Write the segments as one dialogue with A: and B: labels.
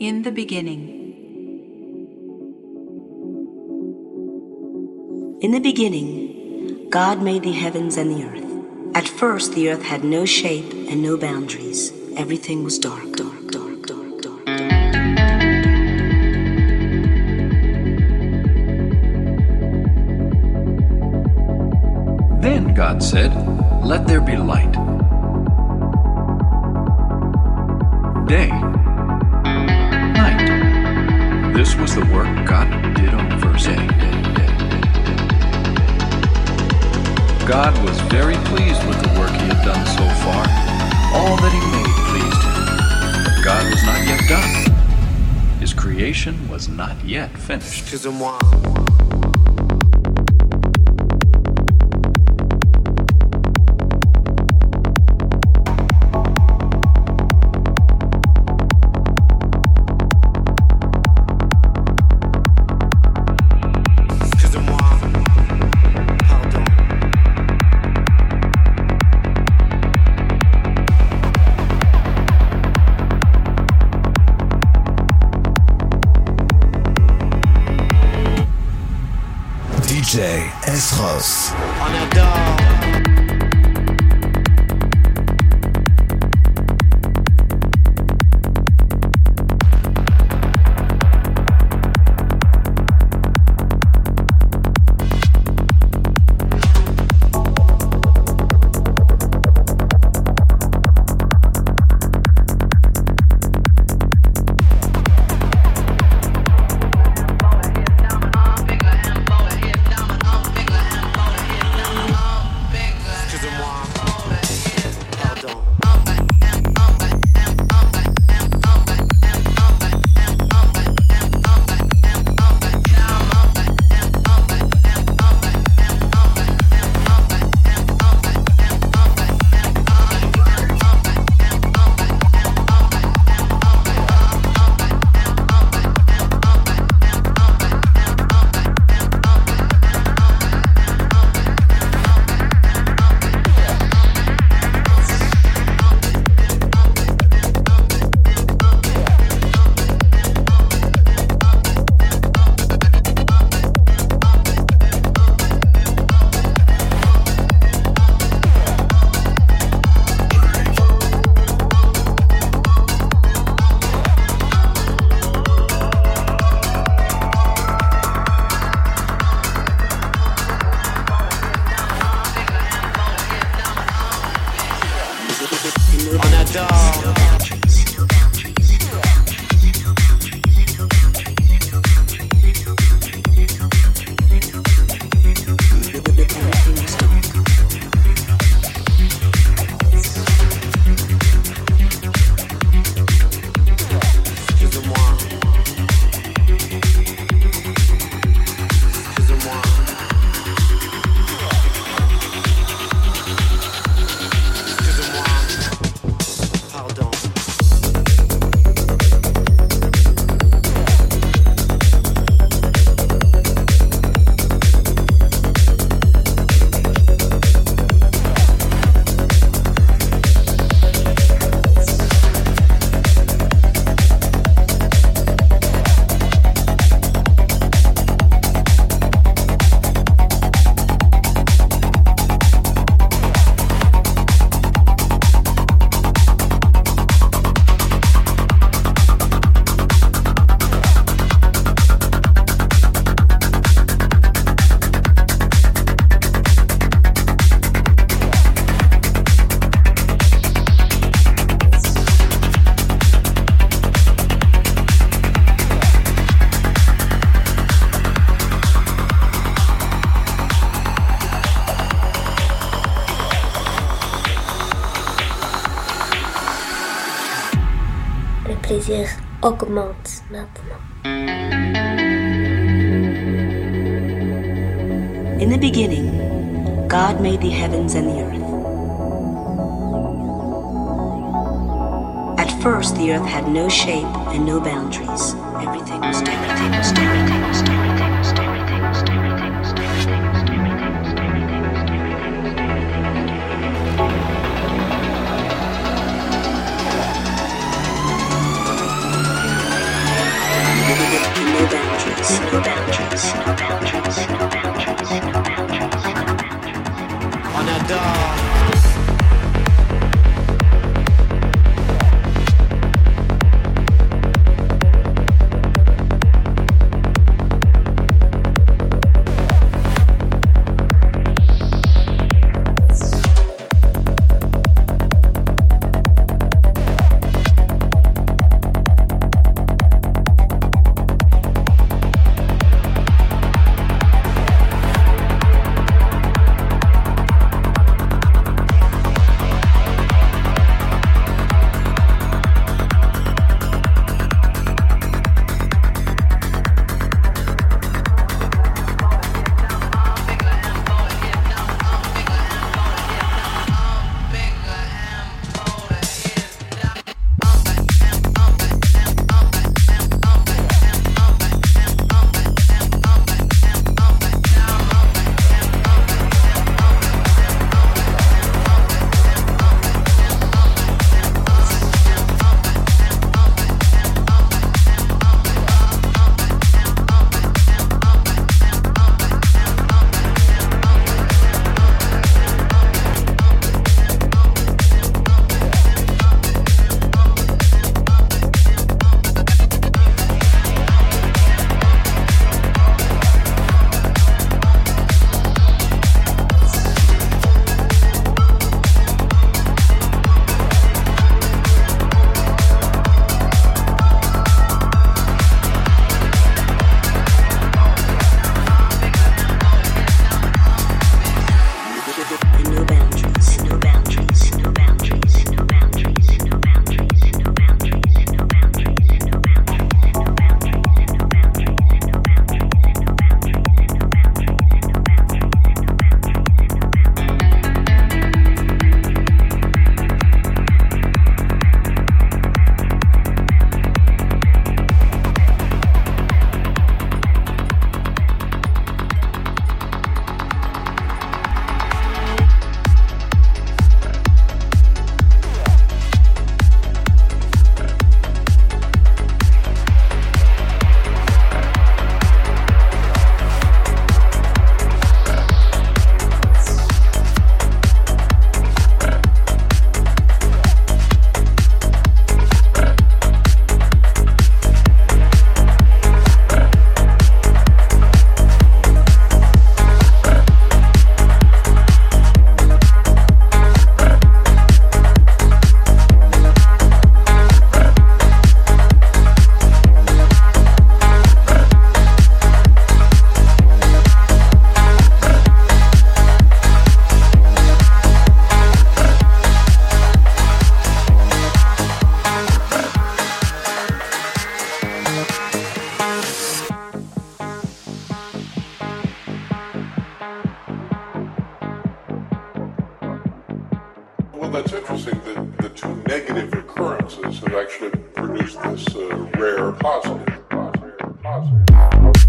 A: In the beginning.
B: In the beginning, God made the heavens and the earth. At first, the earth had no shape and no boundaries. Everything was dark, dark, dark, dark, dark, dark.
C: Then God said, Let there be light. Day. This was the work God did on the first day. God was very pleased with the work he had done so far. All that he made pleased him. But God was not yet done. His creation was not yet finished.
D: Augmente maintenant.
B: In the beginning, God made the heavens and the earth. At first, the earth had no shape and no boundaries. Everything was. Everything was. Everything was. boundaries. Well, that's interesting. That the two negative occurrences have actually produced this uh,
A: rare positive. positive, positive.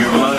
E: your life.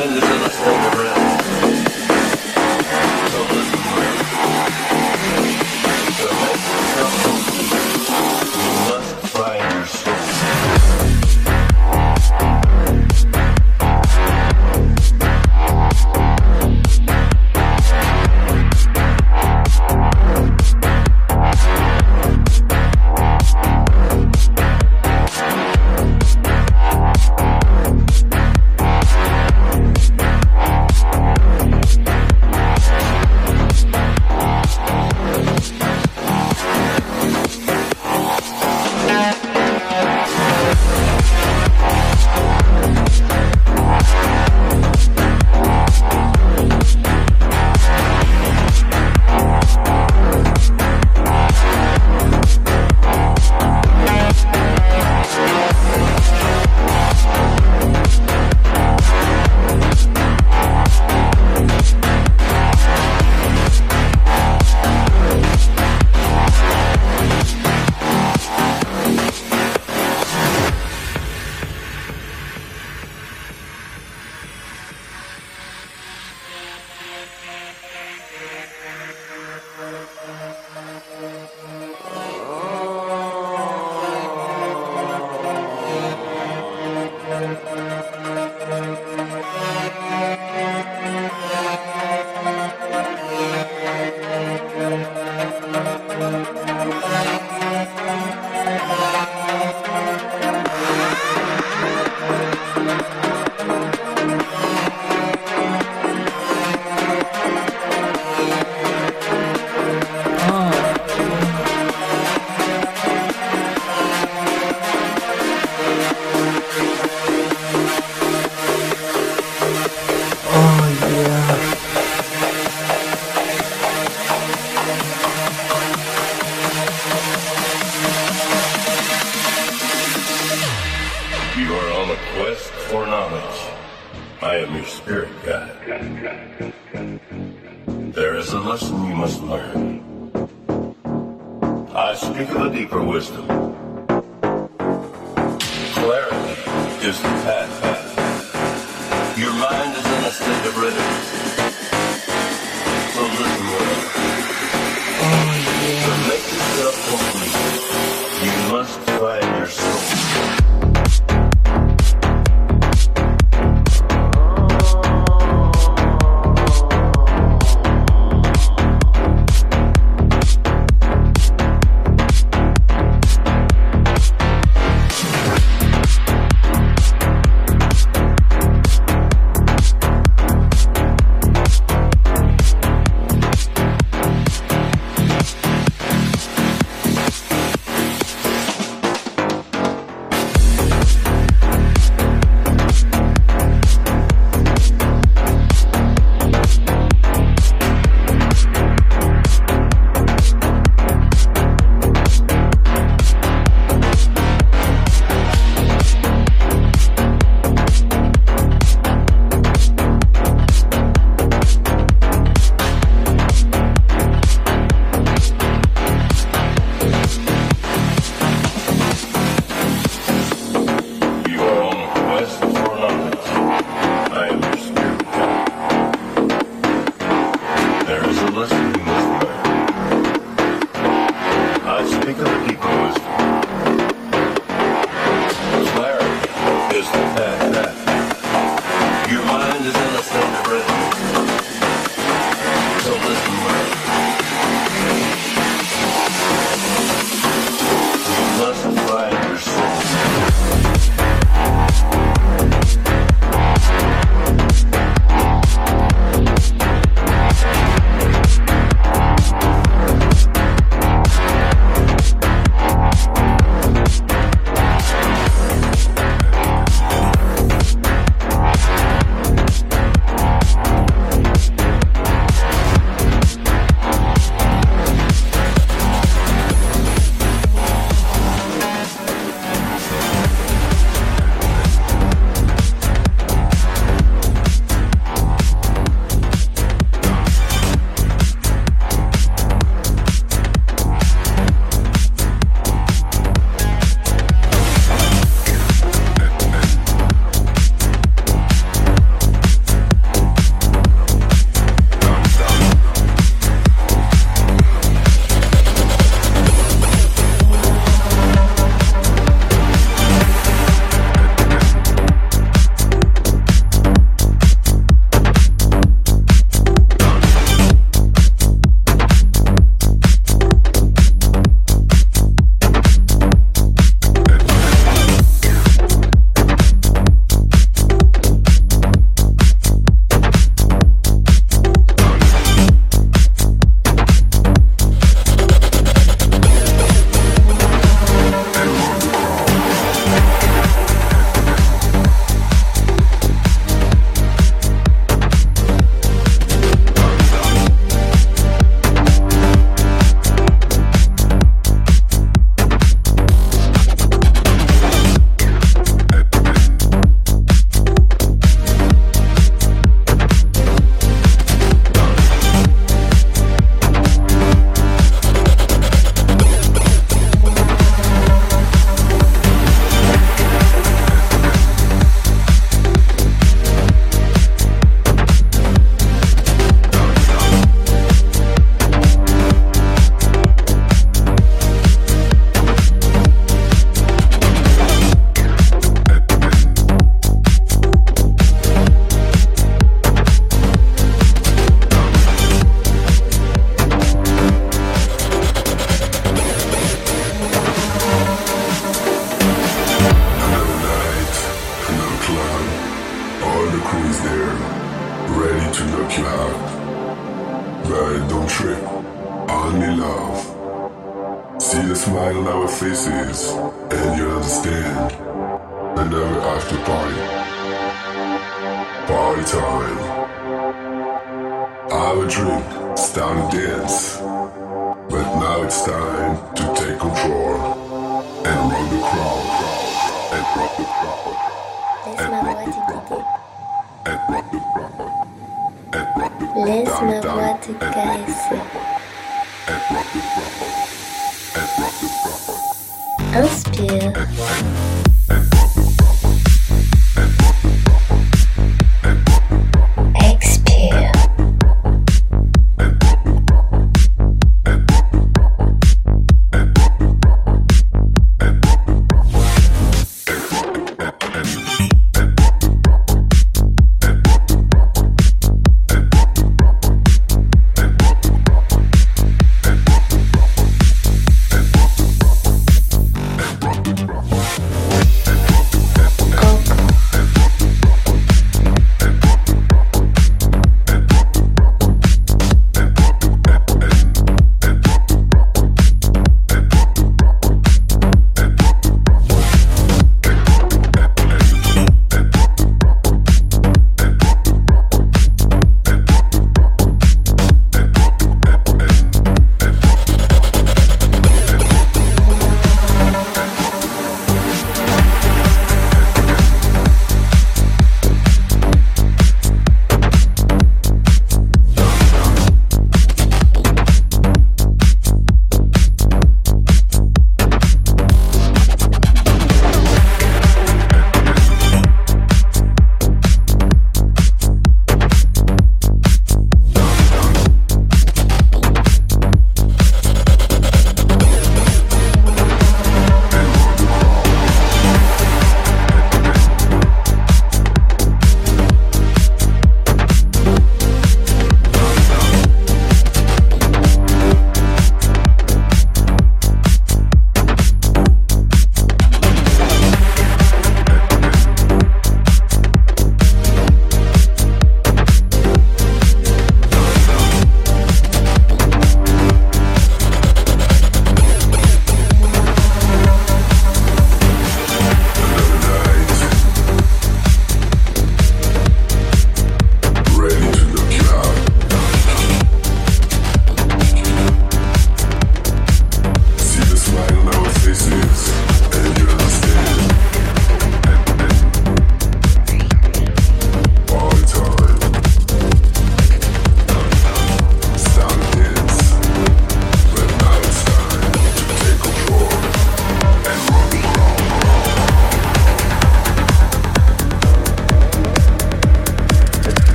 E: foreknowledge, I am your spirit guide. There is a lesson you must learn. I speak of a deeper wisdom. Clarity is the path. Your mind is in a state of rhythm. So listen well. Oh, yeah. So
F: make yourself one.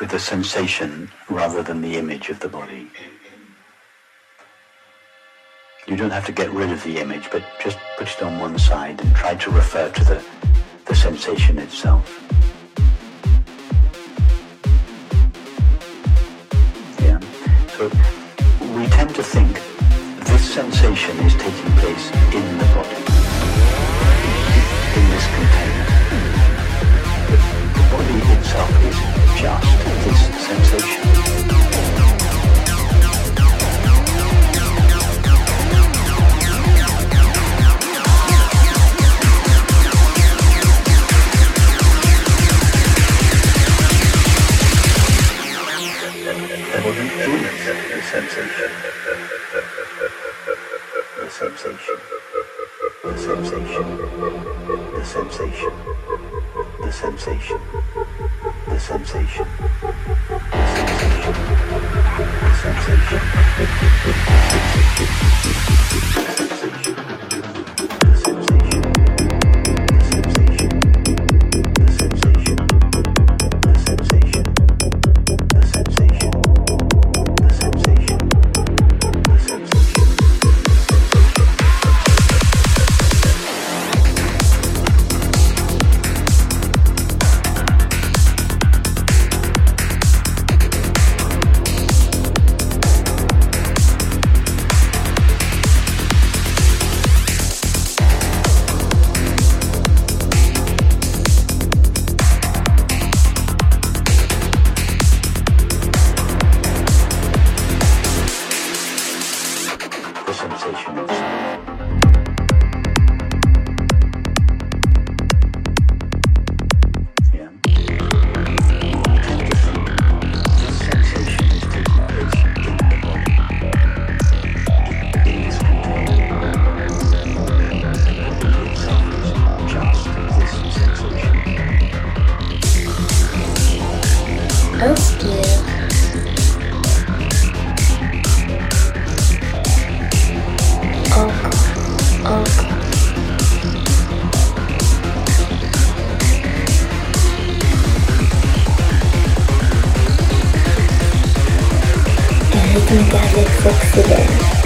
F: With the sensation rather than the image of the body? You don't have to get rid of the image, but just put it on one side and try to refer to the, the sensation itself. Yeah. So we tend to think this sensation is taking
G: and garlic foxy bear.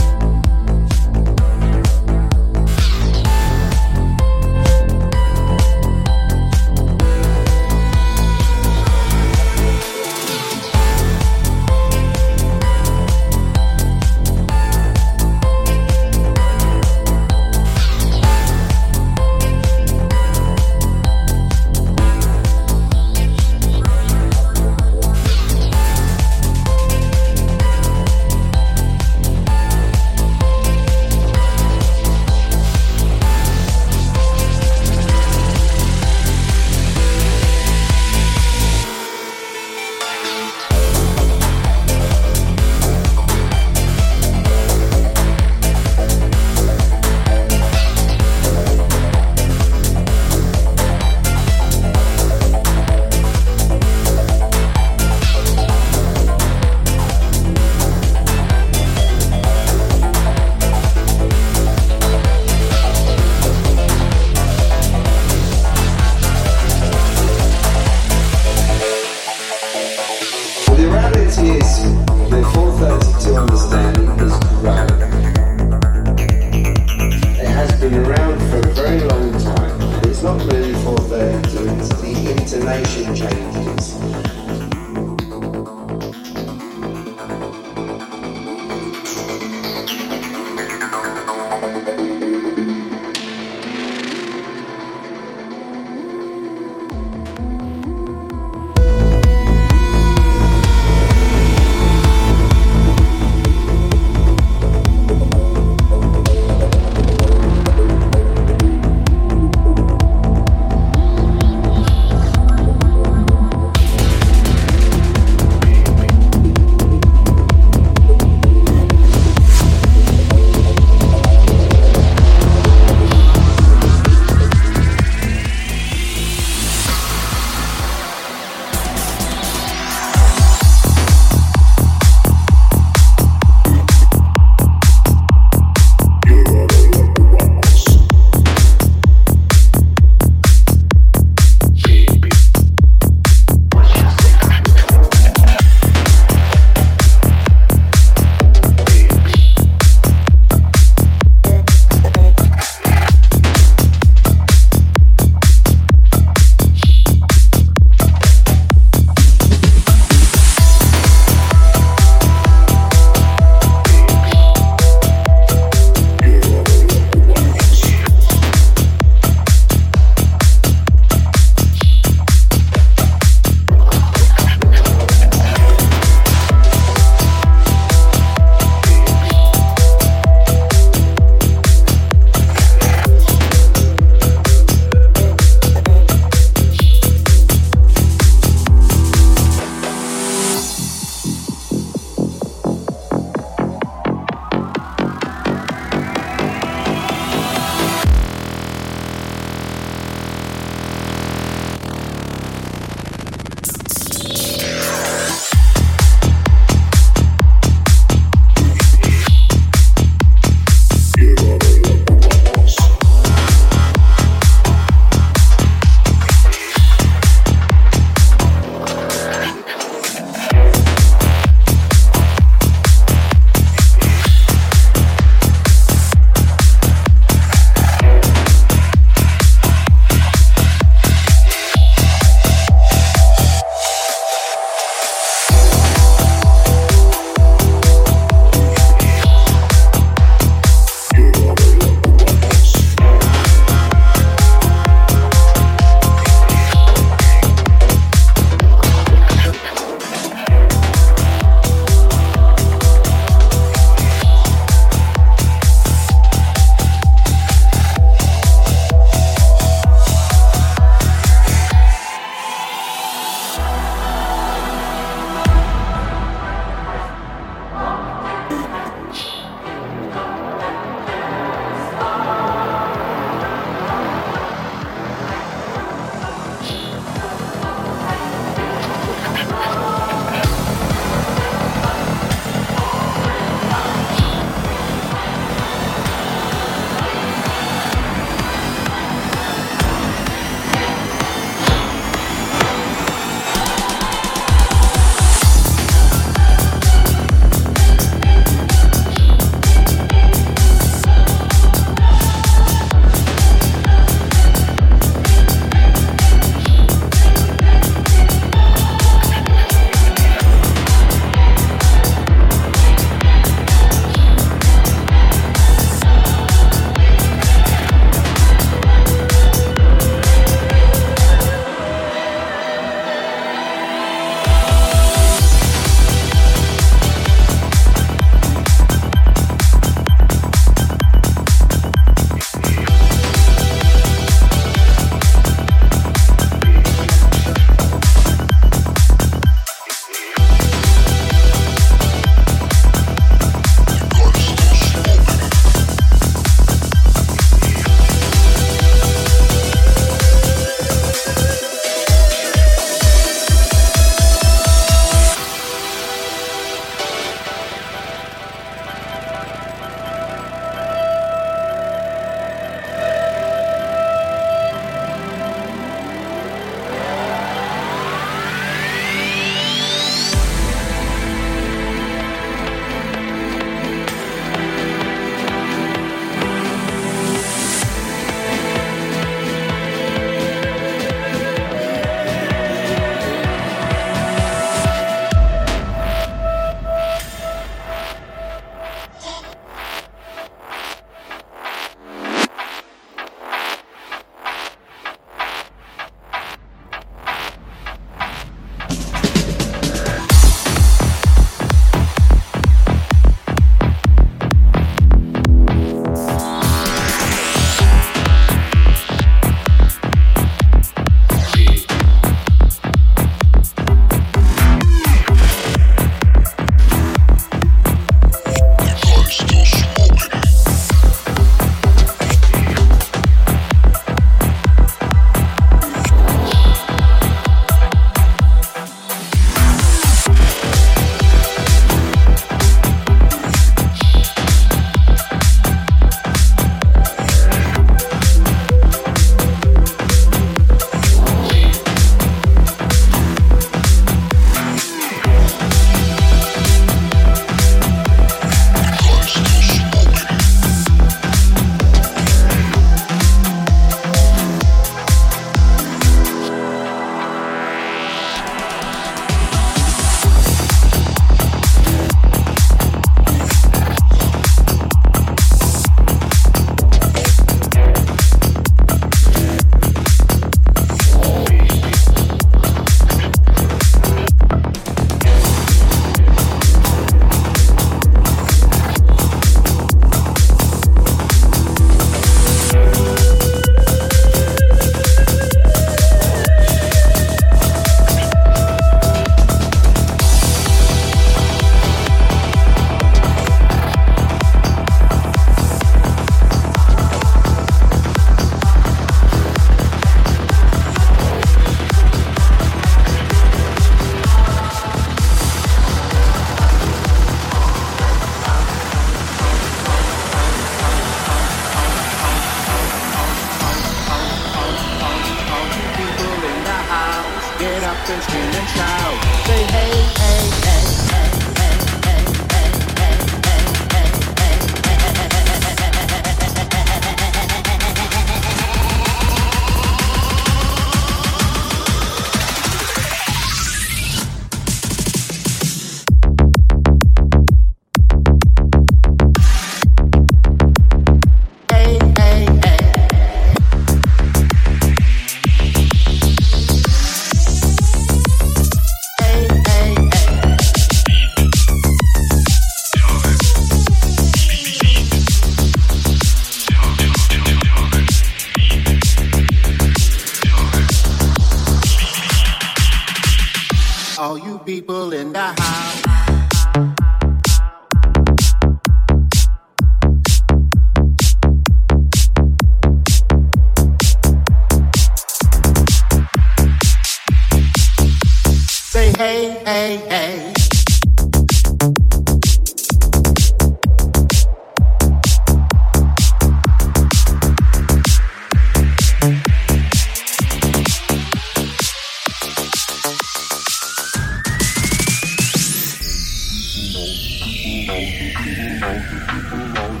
G: know, the
H: people know, the people
I: know.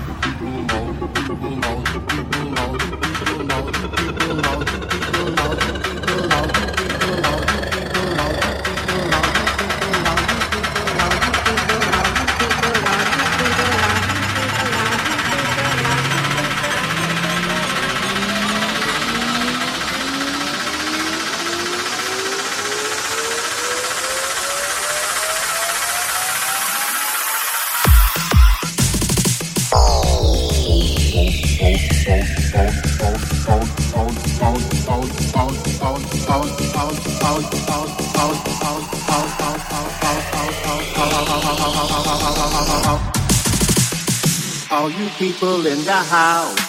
I: how